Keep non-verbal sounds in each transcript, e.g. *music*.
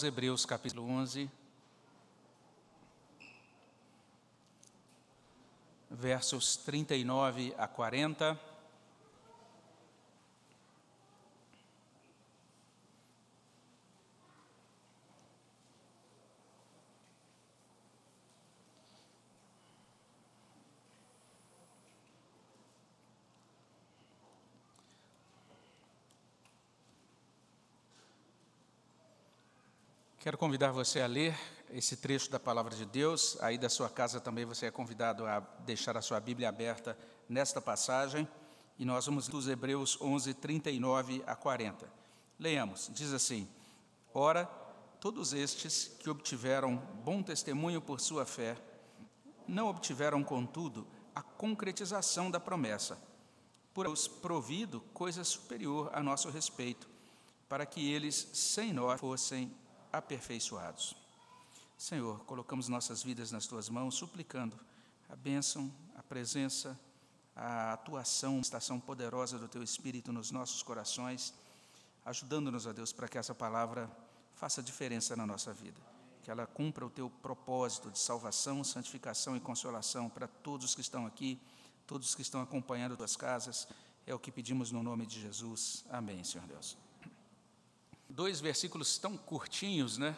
Hebreus capítulo 11, versos 39 a 40. Quero convidar você a ler esse trecho da palavra de Deus. Aí da sua casa também você é convidado a deixar a sua Bíblia aberta nesta passagem. E nós vamos dos Hebreus 11, 39 a 40. Leamos, diz assim: Ora, todos estes que obtiveram bom testemunho por sua fé, não obtiveram, contudo, a concretização da promessa, por Deus provido coisa superior a nosso respeito, para que eles, sem nós, fossem aperfeiçoados. Senhor, colocamos nossas vidas nas tuas mãos, suplicando a bênção, a presença, a atuação, a estação poderosa do teu Espírito nos nossos corações, ajudando-nos, a Deus, para que essa palavra faça diferença na nossa vida, que ela cumpra o teu propósito de salvação, santificação e consolação para todos que estão aqui, todos que estão acompanhando tuas casas. É o que pedimos no nome de Jesus. Amém, Senhor Deus dois versículos tão curtinhos, né?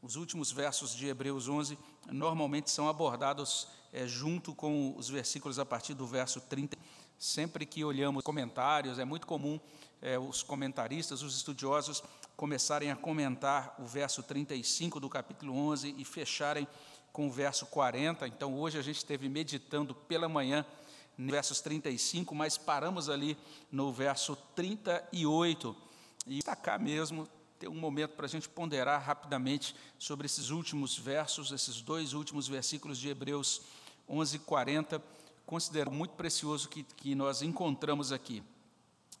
Os últimos versos de Hebreus 11 normalmente são abordados é, junto com os versículos a partir do verso 30. Sempre que olhamos comentários, é muito comum é, os comentaristas, os estudiosos, começarem a comentar o verso 35 do capítulo 11 e fecharem com o verso 40. Então, hoje a gente esteve meditando pela manhã versos 35, mas paramos ali no verso 38 e destacar mesmo, ter um momento para a gente ponderar rapidamente sobre esses últimos versos, esses dois últimos versículos de Hebreus 11, 40, considero muito precioso que, que nós encontramos aqui.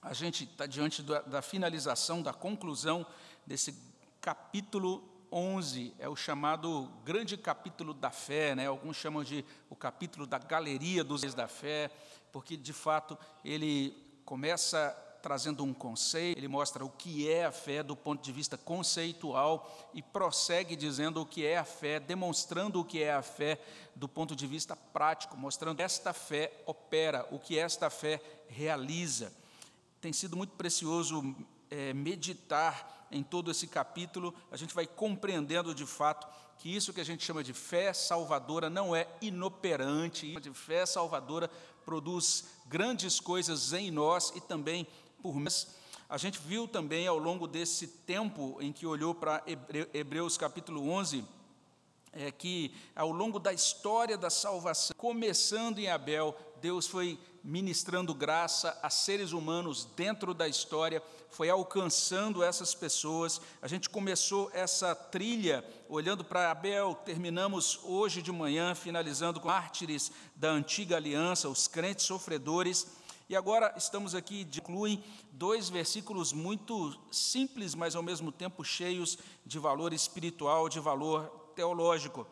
A gente está diante da, da finalização, da conclusão desse capítulo 11, é o chamado grande capítulo da fé, né? alguns chamam de o capítulo da galeria dos da fé, porque de fato ele começa trazendo um conceito, ele mostra o que é a fé do ponto de vista conceitual e prossegue dizendo o que é a fé, demonstrando o que é a fé do ponto de vista prático, mostrando esta fé opera, o que esta fé realiza. Tem sido muito precioso é, meditar em todo esse capítulo, a gente vai compreendendo de fato que isso que a gente chama de fé salvadora não é inoperante, de fé salvadora produz grandes coisas em nós e também por mês. A gente viu também ao longo desse tempo em que olhou para Hebreus capítulo 11, é que ao longo da história da salvação, começando em Abel, Deus foi ministrando graça a seres humanos dentro da história, foi alcançando essas pessoas. A gente começou essa trilha olhando para Abel, terminamos hoje de manhã, finalizando com mártires da antiga aliança, os crentes sofredores. E agora estamos aqui, incluem dois versículos muito simples, mas ao mesmo tempo cheios de valor espiritual, de valor teológico.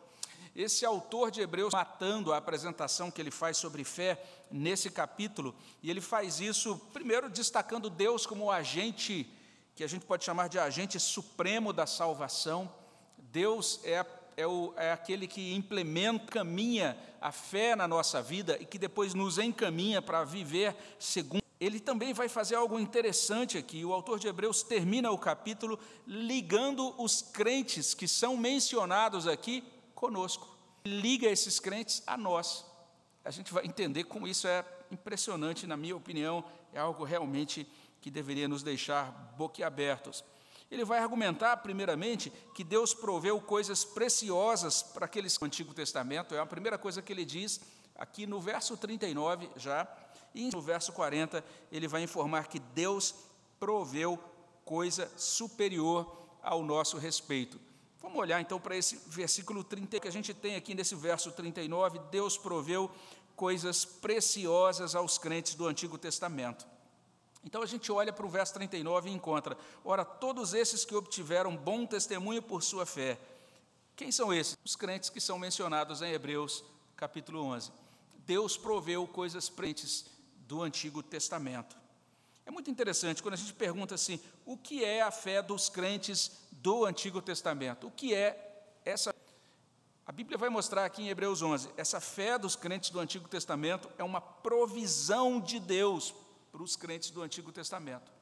Esse autor de Hebreus matando a apresentação que ele faz sobre fé nesse capítulo, e ele faz isso primeiro destacando Deus como o agente que a gente pode chamar de agente supremo da salvação. Deus é é, o, é aquele que implementa, caminha a fé na nossa vida e que depois nos encaminha para viver segundo. Ele também vai fazer algo interessante aqui. O autor de Hebreus termina o capítulo ligando os crentes que são mencionados aqui conosco. Liga esses crentes a nós. A gente vai entender como isso é impressionante, na minha opinião, é algo realmente que deveria nos deixar boquiabertos. Ele vai argumentar, primeiramente, que Deus proveu coisas preciosas para aqueles do Antigo Testamento, é a primeira coisa que ele diz aqui no verso 39 já, e no verso 40 ele vai informar que Deus proveu coisa superior ao nosso respeito. Vamos olhar então para esse versículo 30 que a gente tem aqui nesse verso 39, Deus proveu coisas preciosas aos crentes do Antigo Testamento. Então a gente olha para o verso 39 e encontra: ora, todos esses que obtiveram bom testemunho por sua fé. Quem são esses? Os crentes que são mencionados em Hebreus capítulo 11. Deus proveu coisas presentes do Antigo Testamento. É muito interessante quando a gente pergunta assim: o que é a fé dos crentes do Antigo Testamento. O que é essa? A Bíblia vai mostrar aqui em Hebreus 11: essa fé dos crentes do Antigo Testamento é uma provisão de Deus para os crentes do Antigo Testamento.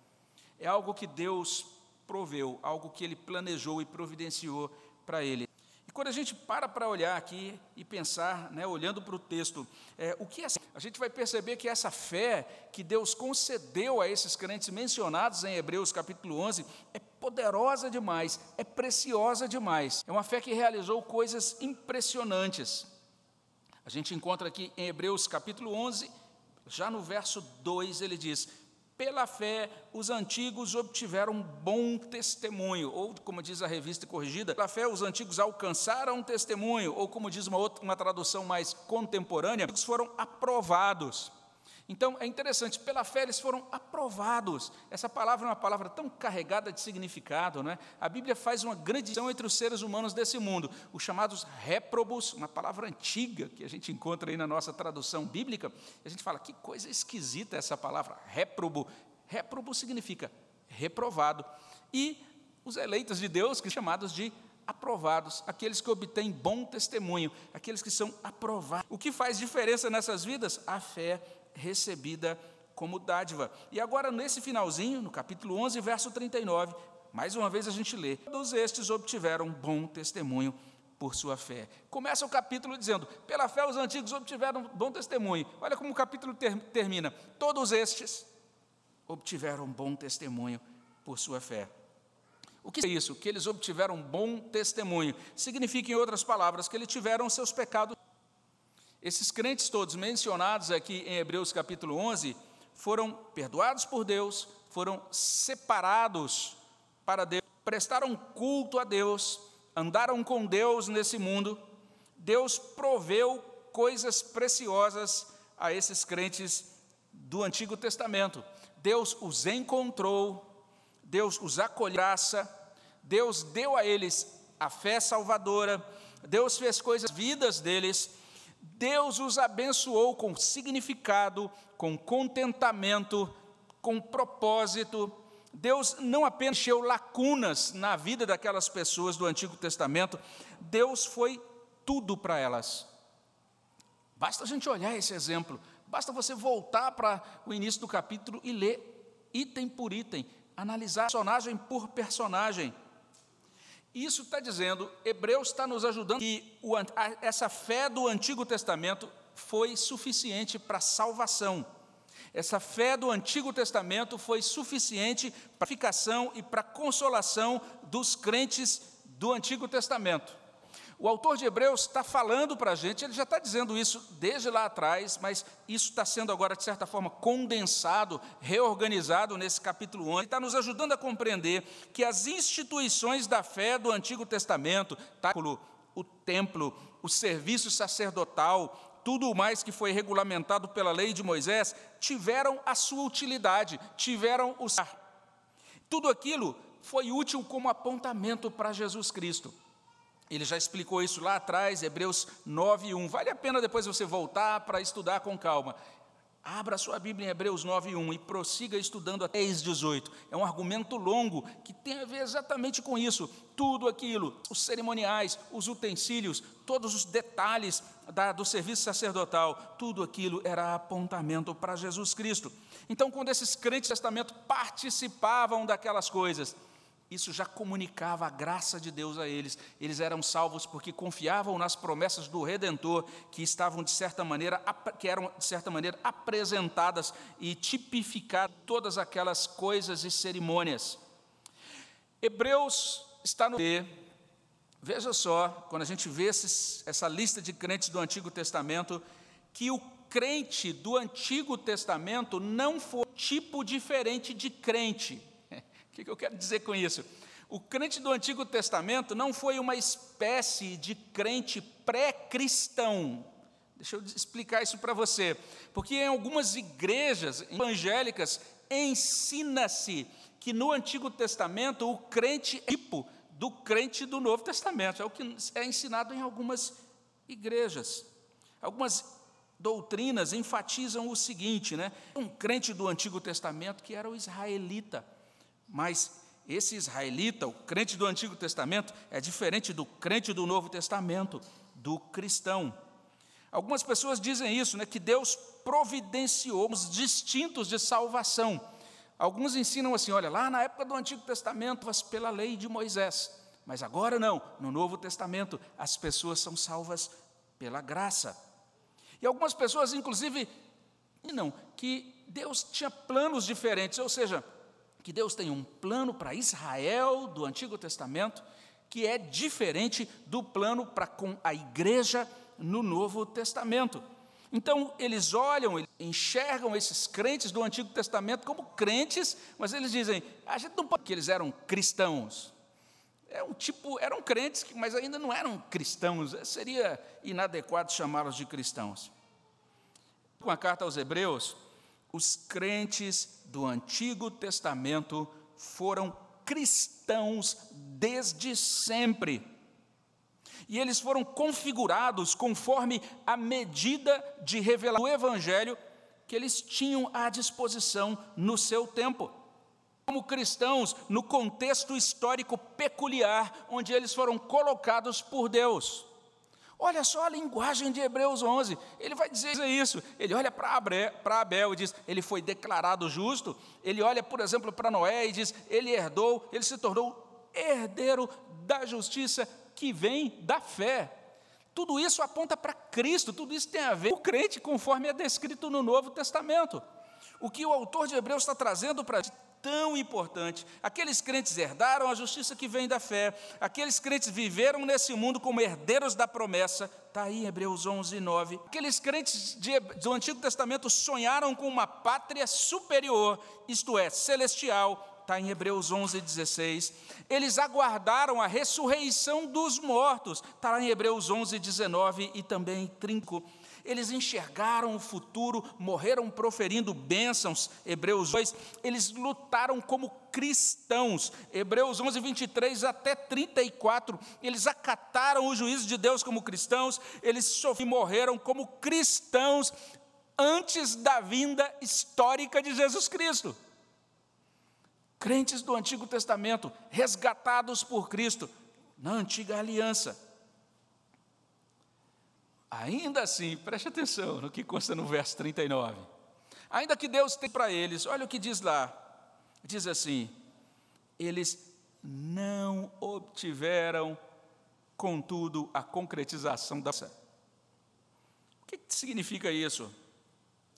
É algo que Deus proveu, algo que ele planejou e providenciou para ele. E quando a gente para para olhar aqui e pensar, né, olhando para o texto, é, o que é, a gente vai perceber que essa fé que Deus concedeu a esses crentes mencionados em Hebreus capítulo 11 é poderosa demais, é preciosa demais. É uma fé que realizou coisas impressionantes. A gente encontra aqui em Hebreus capítulo 11, já no verso 2, ele diz: pela fé, os antigos obtiveram bom testemunho, ou como diz a revista corrigida, pela fé, os antigos alcançaram testemunho, ou como diz uma, outra, uma tradução mais contemporânea, os foram aprovados. Então é interessante, pela fé eles foram aprovados. Essa palavra é uma palavra tão carregada de significado, não é? A Bíblia faz uma grande distinção entre os seres humanos desse mundo, os chamados réprobos, uma palavra antiga que a gente encontra aí na nossa tradução bíblica. A gente fala, que coisa esquisita essa palavra, réprobo. Réprobo significa reprovado. E os eleitos de Deus, que são chamados de aprovados, aqueles que obtêm bom testemunho, aqueles que são aprovados. O que faz diferença nessas vidas? A fé recebida como dádiva. E agora, nesse finalzinho, no capítulo 11, verso 39, mais uma vez a gente lê: Todos estes obtiveram bom testemunho por sua fé. Começa o capítulo dizendo: Pela fé os antigos obtiveram bom testemunho. Olha como o capítulo ter, termina: Todos estes obtiveram bom testemunho por sua fé. O que é isso? Que eles obtiveram bom testemunho. Significa, em outras palavras, que eles tiveram seus pecados esses crentes todos mencionados aqui em Hebreus capítulo 11 foram perdoados por Deus, foram separados para Deus, prestaram culto a Deus, andaram com Deus nesse mundo. Deus proveu coisas preciosas a esses crentes do Antigo Testamento. Deus os encontrou, Deus os acolhaça, Deus deu a eles a fé salvadora, Deus fez coisas vidas deles Deus os abençoou com significado, com contentamento, com propósito. Deus não apenas encheu lacunas na vida daquelas pessoas do Antigo Testamento, Deus foi tudo para elas. Basta a gente olhar esse exemplo, basta você voltar para o início do capítulo e ler item por item, analisar personagem por personagem. Isso está dizendo, Hebreus está nos ajudando que o, essa fé do Antigo Testamento foi suficiente para a salvação. Essa fé do Antigo Testamento foi suficiente para a e para a consolação dos crentes do Antigo Testamento. O autor de Hebreus está falando para a gente, ele já está dizendo isso desde lá atrás, mas isso está sendo agora, de certa forma, condensado, reorganizado nesse capítulo 11. Ele está nos ajudando a compreender que as instituições da fé do Antigo Testamento, o templo, o serviço sacerdotal, tudo o mais que foi regulamentado pela lei de Moisés, tiveram a sua utilidade, tiveram o. Tudo aquilo foi útil como apontamento para Jesus Cristo. Ele já explicou isso lá atrás, Hebreus 9:1. Vale a pena depois você voltar para estudar com calma. Abra sua Bíblia em Hebreus 9:1 e prossiga estudando até 18. É um argumento longo que tem a ver exatamente com isso. Tudo aquilo, os cerimoniais, os utensílios, todos os detalhes da, do serviço sacerdotal, tudo aquilo era apontamento para Jesus Cristo. Então, quando esses crentes do Testamento participavam daquelas coisas, isso já comunicava a graça de Deus a eles. Eles eram salvos porque confiavam nas promessas do Redentor, que estavam de certa maneira, que eram de certa maneira apresentadas e tipificadas todas aquelas coisas e cerimônias. Hebreus está no Veja só, quando a gente vê esses, essa lista de crentes do Antigo Testamento, que o crente do Antigo Testamento não foi tipo diferente de crente. O que eu quero dizer com isso? O crente do Antigo Testamento não foi uma espécie de crente pré-cristão. Deixa eu explicar isso para você. Porque em algumas igrejas evangélicas ensina-se que no Antigo Testamento o crente é tipo do crente do Novo Testamento. É o que é ensinado em algumas igrejas. Algumas doutrinas enfatizam o seguinte, né? Um crente do Antigo Testamento que era o israelita mas esse israelita, o crente do Antigo Testamento, é diferente do crente do Novo Testamento, do cristão. Algumas pessoas dizem isso, né, que Deus providenciou os distintos de salvação. Alguns ensinam assim: olha, lá na época do Antigo Testamento, pela lei de Moisés, mas agora não, no Novo Testamento, as pessoas são salvas pela graça. E algumas pessoas, inclusive, não, que Deus tinha planos diferentes, ou seja, que Deus tem um plano para Israel do Antigo Testamento que é diferente do plano para com a igreja no Novo Testamento. Então, eles olham, enxergam esses crentes do Antigo Testamento como crentes, mas eles dizem, a gente não pode que eles eram cristãos. É um tipo, eram crentes, mas ainda não eram cristãos. Seria inadequado chamá-los de cristãos. Com a carta aos Hebreus, os crentes do Antigo Testamento foram cristãos desde sempre. E eles foram configurados conforme a medida de revelação do Evangelho que eles tinham à disposição no seu tempo. Como cristãos, no contexto histórico peculiar onde eles foram colocados por Deus. Olha só a linguagem de Hebreus 11. Ele vai dizer isso. Ele olha para Abel e diz: ele foi declarado justo. Ele olha, por exemplo, para Noé e diz: ele herdou, ele se tornou herdeiro da justiça que vem da fé. Tudo isso aponta para Cristo, tudo isso tem a ver com o crente, conforme é descrito no Novo Testamento. O que o autor de Hebreus está trazendo para tão importante. Aqueles crentes herdaram a justiça que vem da fé, aqueles crentes viveram nesse mundo como herdeiros da promessa, está aí Hebreus 11, 9. Aqueles crentes de, do Antigo Testamento sonharam com uma pátria superior, isto é, celestial, está em Hebreus 11, 16. Eles aguardaram a ressurreição dos mortos, está lá em Hebreus 11, 19 e também 30 eles enxergaram o futuro, morreram proferindo bênçãos, Hebreus 2, eles lutaram como cristãos, Hebreus 11, 23 até 34, eles acataram o juízo de Deus como cristãos, eles sofreram e morreram como cristãos antes da vinda histórica de Jesus Cristo. Crentes do Antigo Testamento, resgatados por Cristo, na antiga aliança Ainda assim, preste atenção no que consta no verso 39. Ainda que Deus tem para eles, olha o que diz lá. Diz assim: eles não obtiveram, contudo, a concretização da. O que significa isso?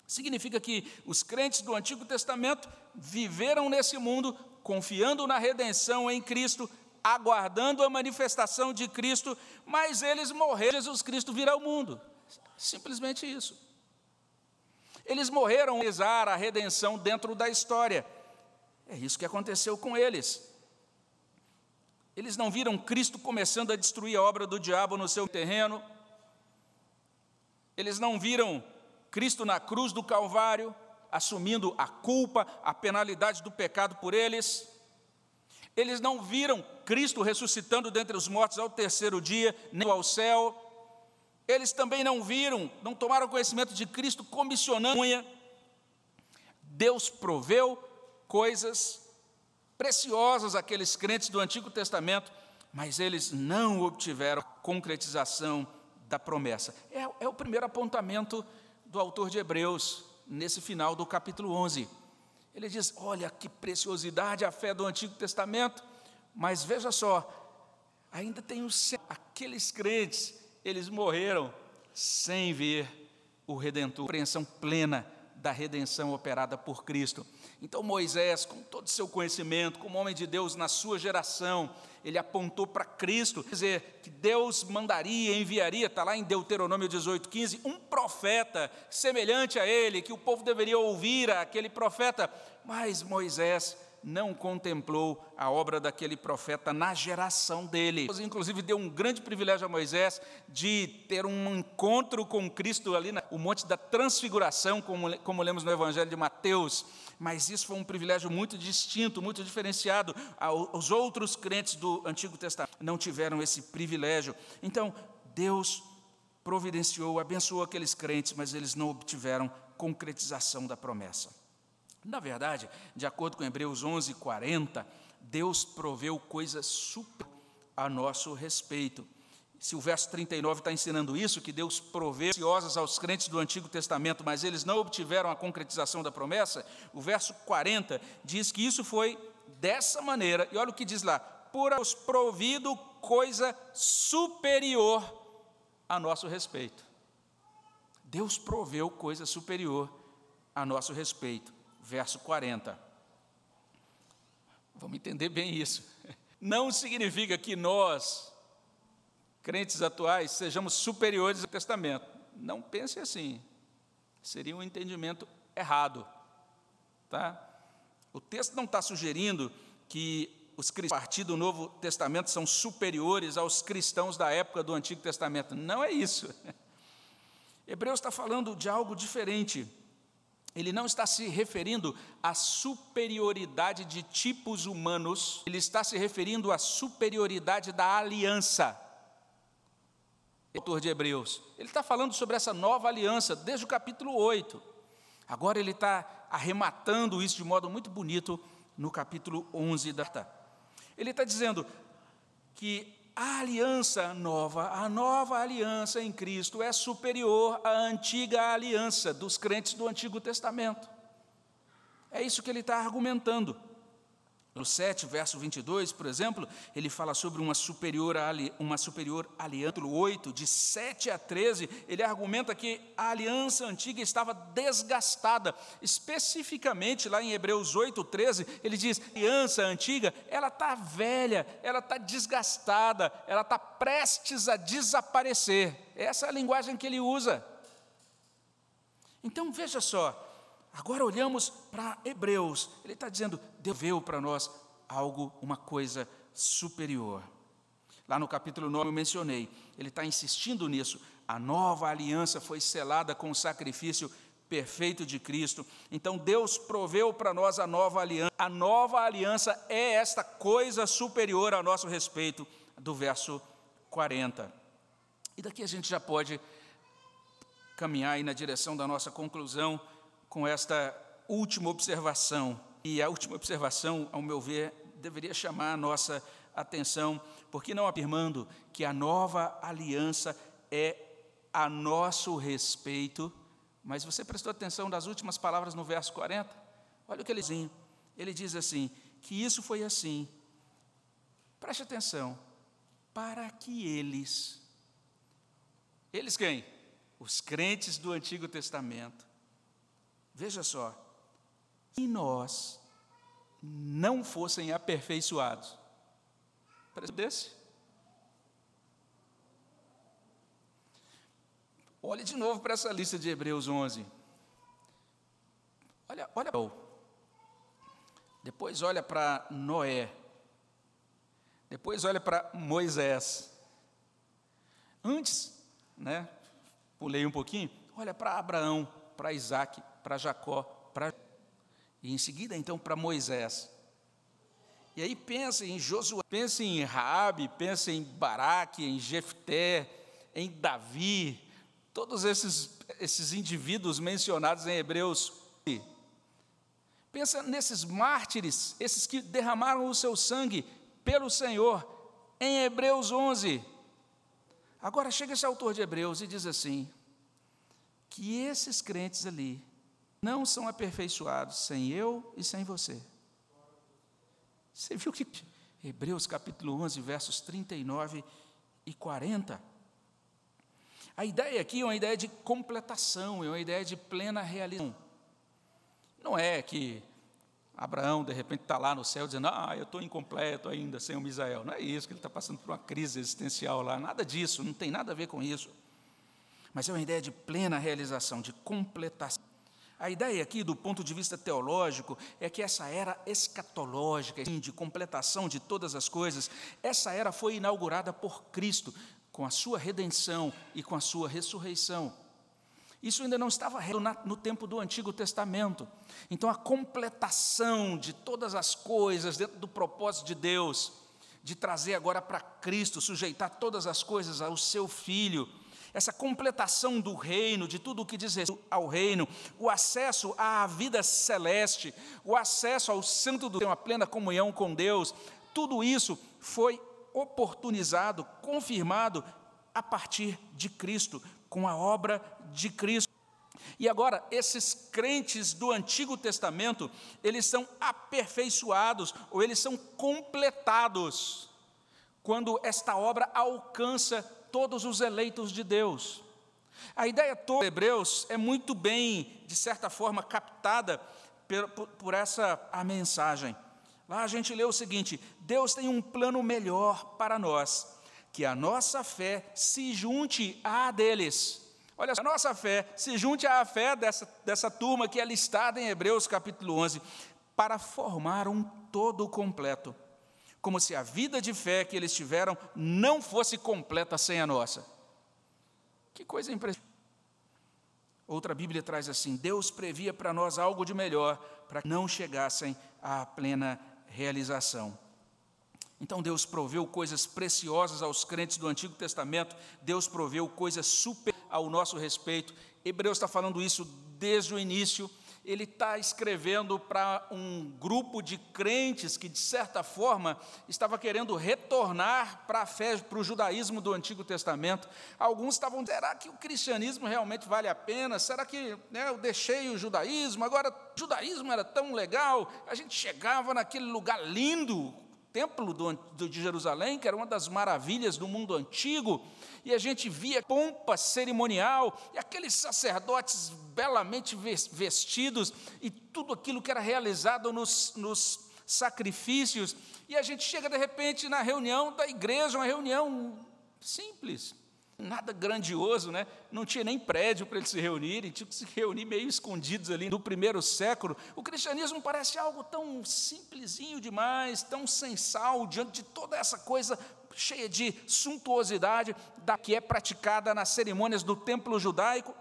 Significa que os crentes do Antigo Testamento viveram nesse mundo confiando na redenção em Cristo, aguardando a manifestação de Cristo, mas eles morreram, Jesus Cristo virá ao mundo. Simplesmente isso. Eles morreram a a redenção dentro da história. É isso que aconteceu com eles. Eles não viram Cristo começando a destruir a obra do diabo no seu terreno. Eles não viram Cristo na cruz do Calvário, assumindo a culpa, a penalidade do pecado por eles. Eles não viram Cristo ressuscitando dentre os mortos ao terceiro dia, nem ao céu. Eles também não viram, não tomaram conhecimento de Cristo comissionando. Deus proveu coisas preciosas àqueles crentes do Antigo Testamento, mas eles não obtiveram a concretização da promessa. É, é o primeiro apontamento do autor de Hebreus, nesse final do capítulo 11. Ele diz: Olha que preciosidade a fé do Antigo Testamento, mas veja só, ainda tem os aqueles crentes, eles morreram sem ver o Redentor, compreensão plena da redenção operada por Cristo. Então Moisés, com todo o seu conhecimento, como homem de Deus na sua geração, ele apontou para Cristo, quer dizer, que Deus mandaria, enviaria, está lá em Deuteronômio 18, 15, um profeta semelhante a ele, que o povo deveria ouvir aquele profeta, mas Moisés não contemplou a obra daquele profeta na geração dele. Deus, inclusive, deu um grande privilégio a Moisés de ter um encontro com Cristo ali, no Monte da Transfiguração, como, como lemos no Evangelho de Mateus mas isso foi um privilégio muito distinto, muito diferenciado. Os outros crentes do Antigo Testamento não tiveram esse privilégio. Então, Deus providenciou, abençoou aqueles crentes, mas eles não obtiveram concretização da promessa. Na verdade, de acordo com Hebreus 11, 40, Deus proveu coisas super a nosso respeito. Se o verso 39 está ensinando isso, que Deus proveu ansiosas aos crentes do Antigo Testamento, mas eles não obtiveram a concretização da promessa, o verso 40 diz que isso foi dessa maneira, e olha o que diz lá: por os provido coisa superior a nosso respeito. Deus proveu coisa superior a nosso respeito. Verso 40. Vamos entender bem isso. *laughs* Não significa que nós, crentes atuais, sejamos superiores ao Testamento. Não pense assim. Seria um entendimento errado. Tá? O texto não está sugerindo que os cristãos a partir do Novo Testamento são superiores aos cristãos da época do Antigo Testamento. Não é isso. *laughs* Hebreus está falando de algo diferente. Ele não está se referindo à superioridade de tipos humanos, ele está se referindo à superioridade da aliança. Autor de Hebreus, ele está falando sobre essa nova aliança desde o capítulo 8. Agora ele está arrematando isso de modo muito bonito no capítulo 11 da. Ele está dizendo que a aliança nova, a nova aliança em Cristo é superior à antiga aliança dos crentes do Antigo Testamento. É isso que ele está argumentando. No 7, verso 22, por exemplo, ele fala sobre uma superior, uma superior aliança. No 8, de 7 a 13, ele argumenta que a aliança antiga estava desgastada. Especificamente, lá em Hebreus 8, 13, ele diz: a aliança antiga, ela está velha, ela está desgastada, ela está prestes a desaparecer. Essa é a linguagem que ele usa. Então, veja só, Agora olhamos para Hebreus, ele está dizendo, deveu para nós algo, uma coisa superior. Lá no capítulo 9 eu mencionei, ele está insistindo nisso. A nova aliança foi selada com o sacrifício perfeito de Cristo. Então Deus proveu para nós a nova aliança. A nova aliança é esta coisa superior a nosso respeito, do verso 40. E daqui a gente já pode caminhar aí na direção da nossa conclusão com esta última observação. E a última observação, ao meu ver, deveria chamar a nossa atenção, porque não afirmando que a nova aliança é a nosso respeito, mas você prestou atenção nas últimas palavras no verso 40? Olha o que ele diz. Ele diz assim: que isso foi assim. Preste atenção, para que eles, eles quem? Os crentes do Antigo Testamento, Veja só, se nós não fossem aperfeiçoados, desse? Olhe de novo para essa lista de Hebreus 11. Olha, olha. Depois olha para Noé. Depois olha para Moisés. Antes, né? Pulei um pouquinho. Olha para Abraão, para Isaac, para Jacó, para e em seguida então para Moisés. E aí pensa em Josué, pensa em Raabe, pensa em Baraque, em Jefté, em Davi, todos esses, esses indivíduos mencionados em Hebreus. Pensa nesses mártires, esses que derramaram o seu sangue pelo Senhor, em Hebreus 11. Agora chega esse autor de Hebreus e diz assim: que esses crentes ali não são aperfeiçoados sem eu e sem você. Você viu que Hebreus capítulo 11, versos 39 e 40. A ideia aqui é uma ideia de completação, é uma ideia de plena realização. Não é que Abraão, de repente, está lá no céu dizendo, ah, eu estou incompleto ainda sem o Misael. Não é isso, que ele está passando por uma crise existencial lá. Nada disso, não tem nada a ver com isso. Mas é uma ideia de plena realização, de completação. A ideia aqui, do ponto de vista teológico, é que essa era escatológica, de completação de todas as coisas, essa era foi inaugurada por Cristo, com a sua redenção e com a sua ressurreição. Isso ainda não estava no tempo do Antigo Testamento. Então, a completação de todas as coisas dentro do propósito de Deus, de trazer agora para Cristo, sujeitar todas as coisas ao seu Filho, essa completação do reino, de tudo o que diz respeito ao reino, o acesso à vida celeste, o acesso ao santo do Deus, a plena comunhão com Deus, tudo isso foi oportunizado, confirmado a partir de Cristo, com a obra de Cristo. E agora, esses crentes do Antigo Testamento, eles são aperfeiçoados, ou eles são completados, quando esta obra alcança todos os eleitos de Deus. A ideia toda de Hebreus é muito bem, de certa forma, captada por, por, essa a mensagem. Lá a gente lê o seguinte: Deus tem um plano melhor para nós, que a nossa fé se junte à deles. Olha, a nossa fé se junte à fé dessa, dessa turma que é listada em Hebreus capítulo 11, para formar um todo completo, como se a vida de fé que eles tiveram não fosse completa sem a nossa. Que coisa impressionante. Outra Bíblia traz assim: Deus previa para nós algo de melhor, para que não chegassem à plena realização. Então Deus proveu coisas preciosas aos crentes do Antigo Testamento, Deus proveu coisas super ao nosso respeito. Hebreus está falando isso desde o início. Ele está escrevendo para um grupo de crentes que, de certa forma, estava querendo retornar para a fé, para o judaísmo do Antigo Testamento. Alguns estavam, será que o cristianismo realmente vale a pena? Será que né, eu deixei o judaísmo? Agora, o judaísmo era tão legal, a gente chegava naquele lugar lindo, templo do, do, de Jerusalém, que era uma das maravilhas do mundo antigo, e a gente via pompa cerimonial, e aqueles sacerdotes belamente vestidos, e tudo aquilo que era realizado nos, nos sacrifícios, e a gente chega de repente na reunião da igreja, uma reunião simples, Nada grandioso, né? Não tinha nem prédio para eles se reunirem, tinham que se reunir meio escondidos ali no primeiro século. O cristianismo parece algo tão simplesinho demais, tão sensal, diante de toda essa coisa cheia de suntuosidade da que é praticada nas cerimônias do templo judaico.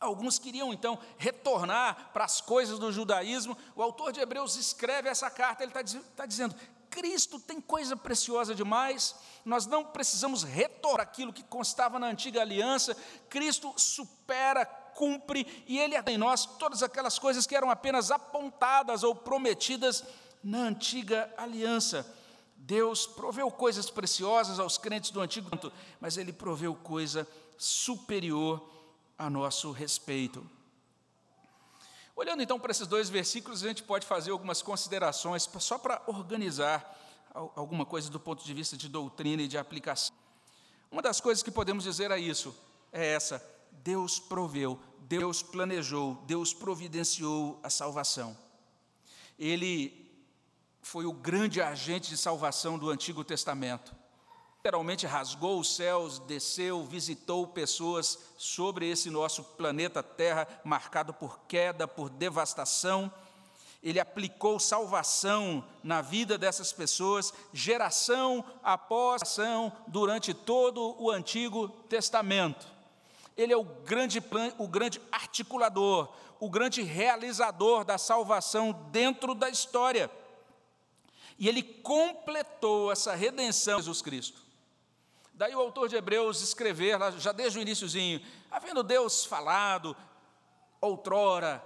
Alguns queriam então retornar para as coisas do judaísmo. O autor de Hebreus escreve essa carta, ele está tá dizendo: Cristo tem coisa preciosa demais, nós não precisamos retornar aquilo que constava na antiga aliança, Cristo supera, cumpre, e Ele é em nós todas aquelas coisas que eram apenas apontadas ou prometidas na antiga aliança. Deus proveu coisas preciosas aos crentes do Antigo, mas Ele proveu coisa superior a nosso respeito. Olhando então para esses dois versículos, a gente pode fazer algumas considerações, só para organizar alguma coisa do ponto de vista de doutrina e de aplicação. Uma das coisas que podemos dizer a isso é essa: Deus proveu, Deus planejou, Deus providenciou a salvação. Ele foi o grande agente de salvação do Antigo Testamento literalmente rasgou os céus, desceu, visitou pessoas sobre esse nosso planeta Terra, marcado por queda, por devastação. Ele aplicou salvação na vida dessas pessoas, geração após geração, durante todo o Antigo Testamento. Ele é o grande, o grande articulador, o grande realizador da salvação dentro da história. E ele completou essa redenção de Jesus Cristo. Daí o autor de Hebreus escrever, já desde o iníciozinho, havendo Deus falado outrora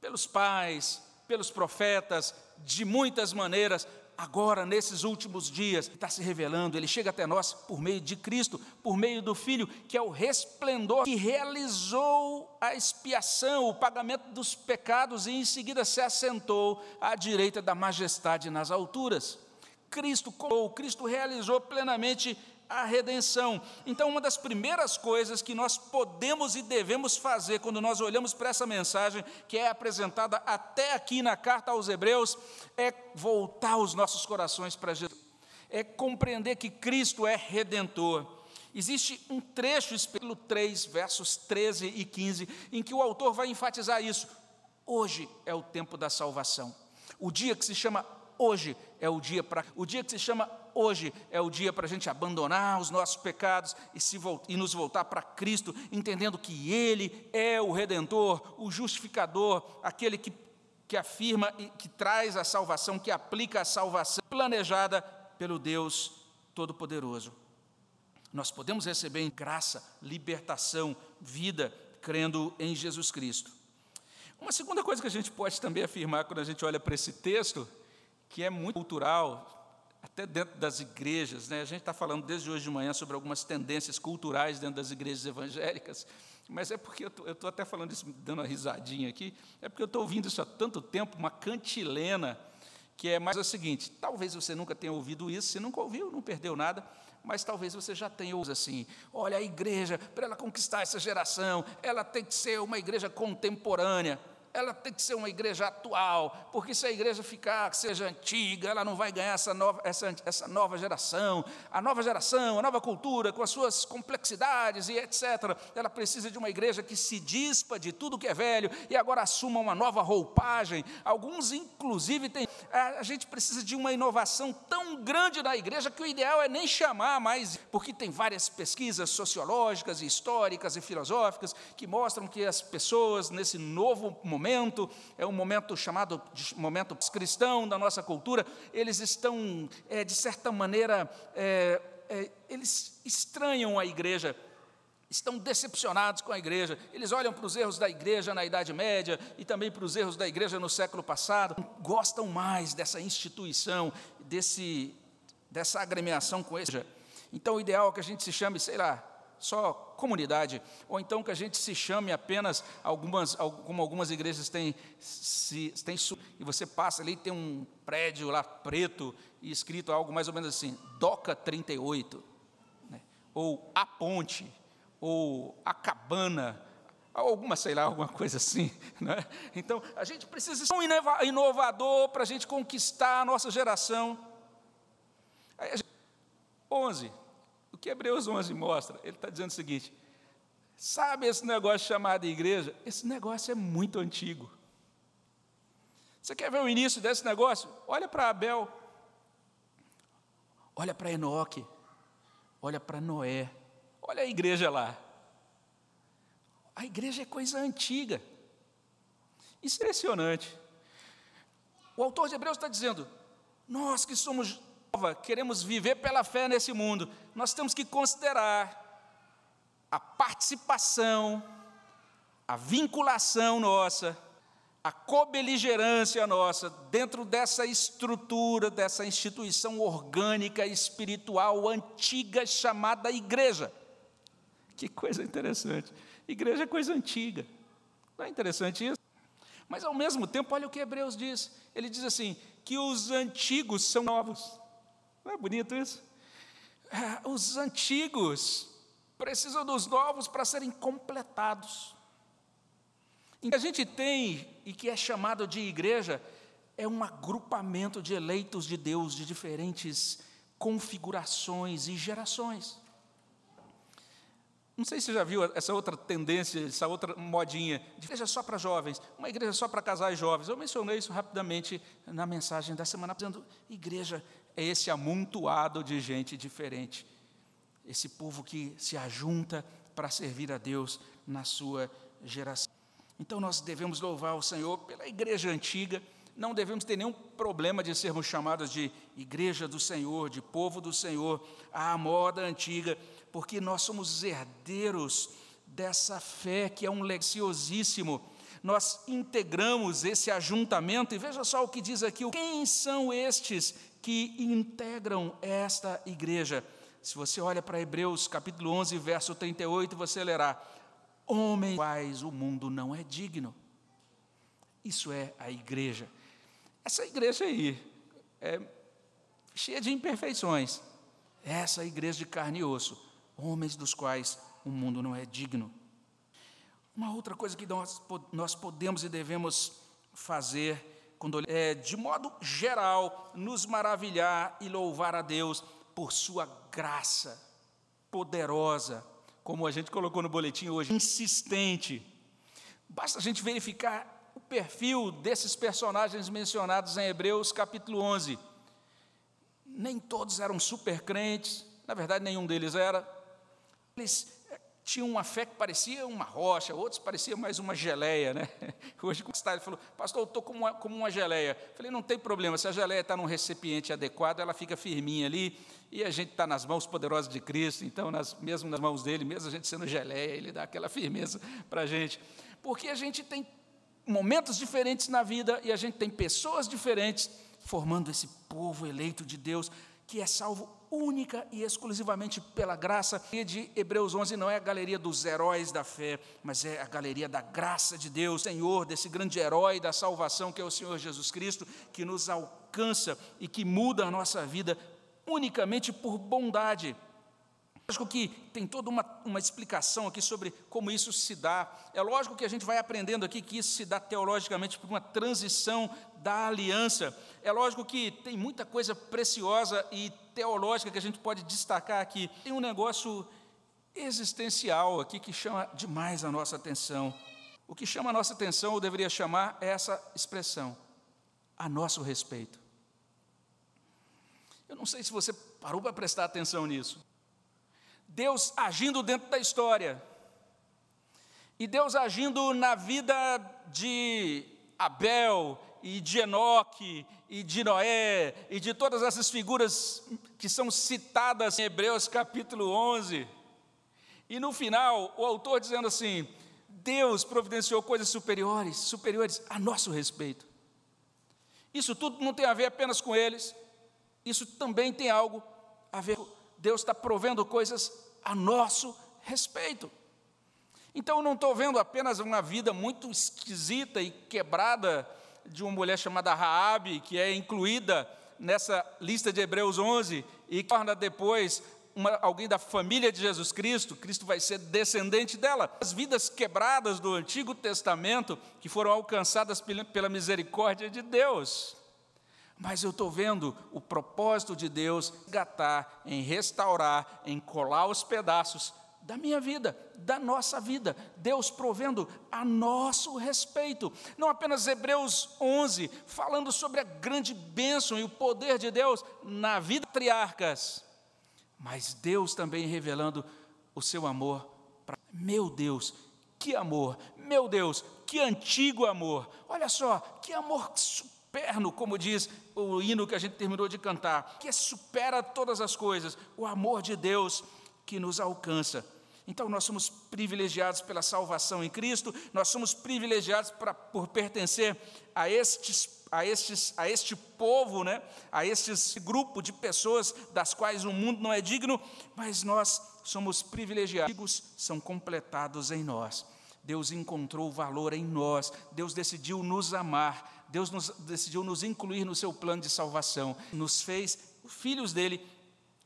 pelos pais, pelos profetas, de muitas maneiras, agora, nesses últimos dias, está se revelando, ele chega até nós por meio de Cristo, por meio do Filho, que é o resplendor que realizou a expiação, o pagamento dos pecados e em seguida se assentou à direita da majestade nas alturas. Cristo, Cristo realizou plenamente a redenção. Então, uma das primeiras coisas que nós podemos e devemos fazer quando nós olhamos para essa mensagem que é apresentada até aqui na carta aos Hebreus é voltar os nossos corações para Jesus, é compreender que Cristo é redentor. Existe um trecho, espelho 3, versos 13 e 15, em que o autor vai enfatizar isso. Hoje é o tempo da salvação. O dia que se chama hoje é o dia para o dia que se chama hoje é o dia para a gente abandonar os nossos pecados e, se, e nos voltar para Cristo, entendendo que Ele é o Redentor, o justificador, aquele que, que afirma e que traz a salvação, que aplica a salvação planejada pelo Deus Todo-Poderoso. Nós podemos receber em graça, libertação, vida, crendo em Jesus Cristo. Uma segunda coisa que a gente pode também afirmar quando a gente olha para esse texto, que é muito cultural, até dentro das igrejas, né? a gente está falando desde hoje de manhã sobre algumas tendências culturais dentro das igrejas evangélicas, mas é porque eu estou até falando isso, dando uma risadinha aqui, é porque eu estou ouvindo isso há tanto tempo, uma cantilena, que é mais o seguinte: talvez você nunca tenha ouvido isso, se nunca ouviu, não perdeu nada, mas talvez você já tenha ouvido assim: olha, a igreja, para ela conquistar essa geração, ela tem que ser uma igreja contemporânea ela tem que ser uma igreja atual, porque se a igreja ficar, seja antiga, ela não vai ganhar essa nova, essa, essa nova geração. A nova geração, a nova cultura, com as suas complexidades e etc., ela precisa de uma igreja que se dispa de tudo que é velho e agora assuma uma nova roupagem. Alguns, inclusive, têm. A gente precisa de uma inovação tão grande na igreja que o ideal é nem chamar mais, porque tem várias pesquisas sociológicas, históricas e filosóficas que mostram que as pessoas, nesse novo momento, momento, é um momento chamado de momento cristão da nossa cultura, eles estão, é, de certa maneira, é, é, eles estranham a igreja, estão decepcionados com a igreja, eles olham para os erros da igreja na Idade Média e também para os erros da igreja no século passado, gostam mais dessa instituição, desse, dessa agremiação com esse. Então, o ideal é que a gente se chame, sei lá, só comunidade, ou então que a gente se chame apenas algumas, como algumas igrejas têm, se, têm e você passa ali tem um prédio lá preto e escrito algo mais ou menos assim, Doca 38, né? ou a ponte, ou a cabana, alguma, sei lá, alguma coisa assim. *laughs* Né? Então, a gente precisa ser um inovador para a gente conquistar a nossa geração. Aí, gente, 11. O que Hebreus 11 mostra? Ele está dizendo o seguinte: sabe esse negócio chamado igreja? Esse negócio é muito antigo. Você quer ver o início desse negócio? Olha para Abel, olha para Enoque, olha para Noé, olha a igreja lá. A igreja é coisa antiga. Impressionante. O autor de Hebreus está dizendo: nós que somos queremos viver pela fé nesse mundo, nós temos que considerar a participação, a vinculação nossa, a cobeligerância nossa dentro dessa estrutura, dessa instituição orgânica espiritual antiga chamada igreja. Que coisa interessante. Igreja é coisa antiga. Não é interessante isso? Mas ao mesmo tempo, olha o que Hebreus diz. Ele diz assim: que os antigos são novos. Não é bonito isso? É, os antigos precisam dos novos para serem completados. O que a gente tem e que é chamado de igreja é um agrupamento de eleitos de Deus de diferentes configurações e gerações. Não sei se você já viu essa outra tendência, essa outra modinha, de igreja só para jovens, uma igreja só para casais jovens. Eu mencionei isso rapidamente na mensagem da semana, dizendo: igreja é esse amontoado de gente diferente, esse povo que se ajunta para servir a Deus na sua geração. Então nós devemos louvar o Senhor pela igreja antiga, não devemos ter nenhum problema de sermos chamados de igreja do Senhor, de povo do Senhor, à moda antiga, porque nós somos herdeiros dessa fé que é um lexiosíssimo. Nós integramos esse ajuntamento, e veja só o que diz aqui: quem são estes que integram esta igreja. Se você olha para Hebreus capítulo 11, verso 38, você lerá: Homens quais o mundo não é digno. Isso é a igreja. Essa igreja aí é cheia de imperfeições. Essa igreja de carne e osso, homens dos quais o mundo não é digno. Uma outra coisa que nós, nós podemos e devemos fazer é, de modo geral, nos maravilhar e louvar a Deus por sua graça poderosa, como a gente colocou no boletim hoje, insistente. Basta a gente verificar o perfil desses personagens mencionados em Hebreus capítulo 11. Nem todos eram super crentes, na verdade, nenhum deles era. Eles tinham uma fé que parecia uma rocha, outros parecia mais uma geleia, né? *laughs* Hoje, com ele falou, pastor, eu estou como uma, como uma geleia. falei, não tem problema, se a geleia está num recipiente adequado, ela fica firminha ali, e a gente está nas mãos poderosas de Cristo, então, nas, mesmo nas mãos dele, mesmo a gente sendo geleia, ele dá aquela firmeza para a gente. Porque a gente tem momentos diferentes na vida e a gente tem pessoas diferentes formando esse povo eleito de Deus que é salvo única e exclusivamente pela graça. E de Hebreus 11 não é a galeria dos heróis da fé, mas é a galeria da graça de Deus, Senhor, desse grande herói da salvação que é o Senhor Jesus Cristo, que nos alcança e que muda a nossa vida unicamente por bondade. Lógico que tem toda uma, uma explicação aqui sobre como isso se dá. É lógico que a gente vai aprendendo aqui que isso se dá teologicamente por uma transição da aliança. É lógico que tem muita coisa preciosa e teológica que a gente pode destacar aqui. Tem um negócio existencial aqui que chama demais a nossa atenção. O que chama a nossa atenção, ou deveria chamar, é essa expressão, a nosso respeito. Eu não sei se você parou para prestar atenção nisso. Deus agindo dentro da história. E Deus agindo na vida de Abel e de Enoque e de Noé e de todas essas figuras que são citadas em Hebreus capítulo 11. E no final, o autor dizendo assim: Deus providenciou coisas superiores, superiores a nosso respeito. Isso tudo não tem a ver apenas com eles, isso também tem algo a ver com Deus está provendo coisas a nosso respeito. Então eu não estou vendo apenas uma vida muito esquisita e quebrada de uma mulher chamada Raabe, que é incluída nessa lista de Hebreus 11 e torna depois uma, alguém da família de Jesus Cristo, Cristo vai ser descendente dela. As vidas quebradas do Antigo Testamento que foram alcançadas pela, pela misericórdia de Deus mas eu estou vendo o propósito de Deus gatar, em restaurar, em colar os pedaços da minha vida, da nossa vida, Deus provendo a nosso respeito. Não apenas Hebreus 11, falando sobre a grande bênção e o poder de Deus na vida triarcas, mas Deus também revelando o seu amor para meu Deus, que amor, meu Deus, que antigo amor. Olha só, que amor superno, como diz o hino que a gente terminou de cantar, que supera todas as coisas, o amor de Deus que nos alcança. Então, nós somos privilegiados pela salvação em Cristo, nós somos privilegiados pra, por pertencer a estes, a, estes, a este povo, né? a este grupo de pessoas das quais o mundo não é digno, mas nós somos privilegiados, são completados em nós. Deus encontrou valor em nós, Deus decidiu nos amar, Deus nos, decidiu nos incluir no seu plano de salvação, nos fez filhos dele,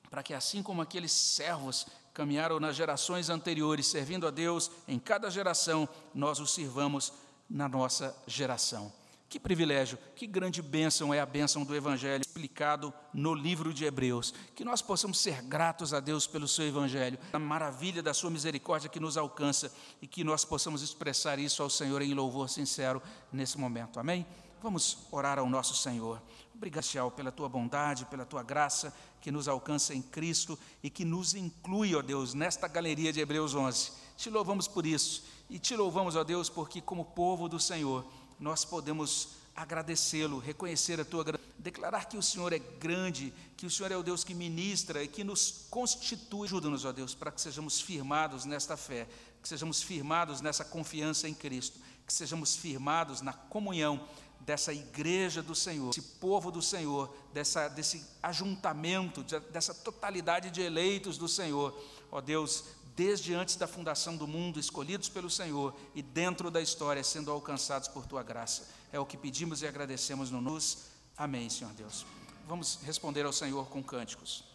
para que assim como aqueles servos caminharam nas gerações anteriores, servindo a Deus em cada geração, nós o sirvamos na nossa geração. Que privilégio, que grande bênção é a bênção do Evangelho explicado no livro de Hebreus. Que nós possamos ser gratos a Deus pelo seu Evangelho, a maravilha da sua misericórdia que nos alcança e que nós possamos expressar isso ao Senhor em louvor sincero nesse momento. Amém? Vamos orar ao nosso Senhor. Obrigado, Senhor, pela tua bondade, pela tua graça que nos alcança em Cristo e que nos inclui, ó Deus, nesta galeria de Hebreus 11. Te louvamos por isso e te louvamos, ó Deus, porque como povo do Senhor, nós podemos agradecê-lo, reconhecer a tua graça, declarar que o Senhor é grande, que o Senhor é o Deus que ministra e que nos constitui. Ajuda-nos, ó Deus, para que sejamos firmados nesta fé, que sejamos firmados nessa confiança em Cristo, que sejamos firmados na comunhão dessa igreja do Senhor, esse povo do Senhor, dessa, desse ajuntamento, dessa totalidade de eleitos do Senhor. Ó Deus, desde antes da fundação do mundo, escolhidos pelo Senhor e dentro da história, sendo alcançados por tua graça. É o que pedimos e agradecemos no nos. Amém, Senhor Deus. Vamos responder ao Senhor com cânticos.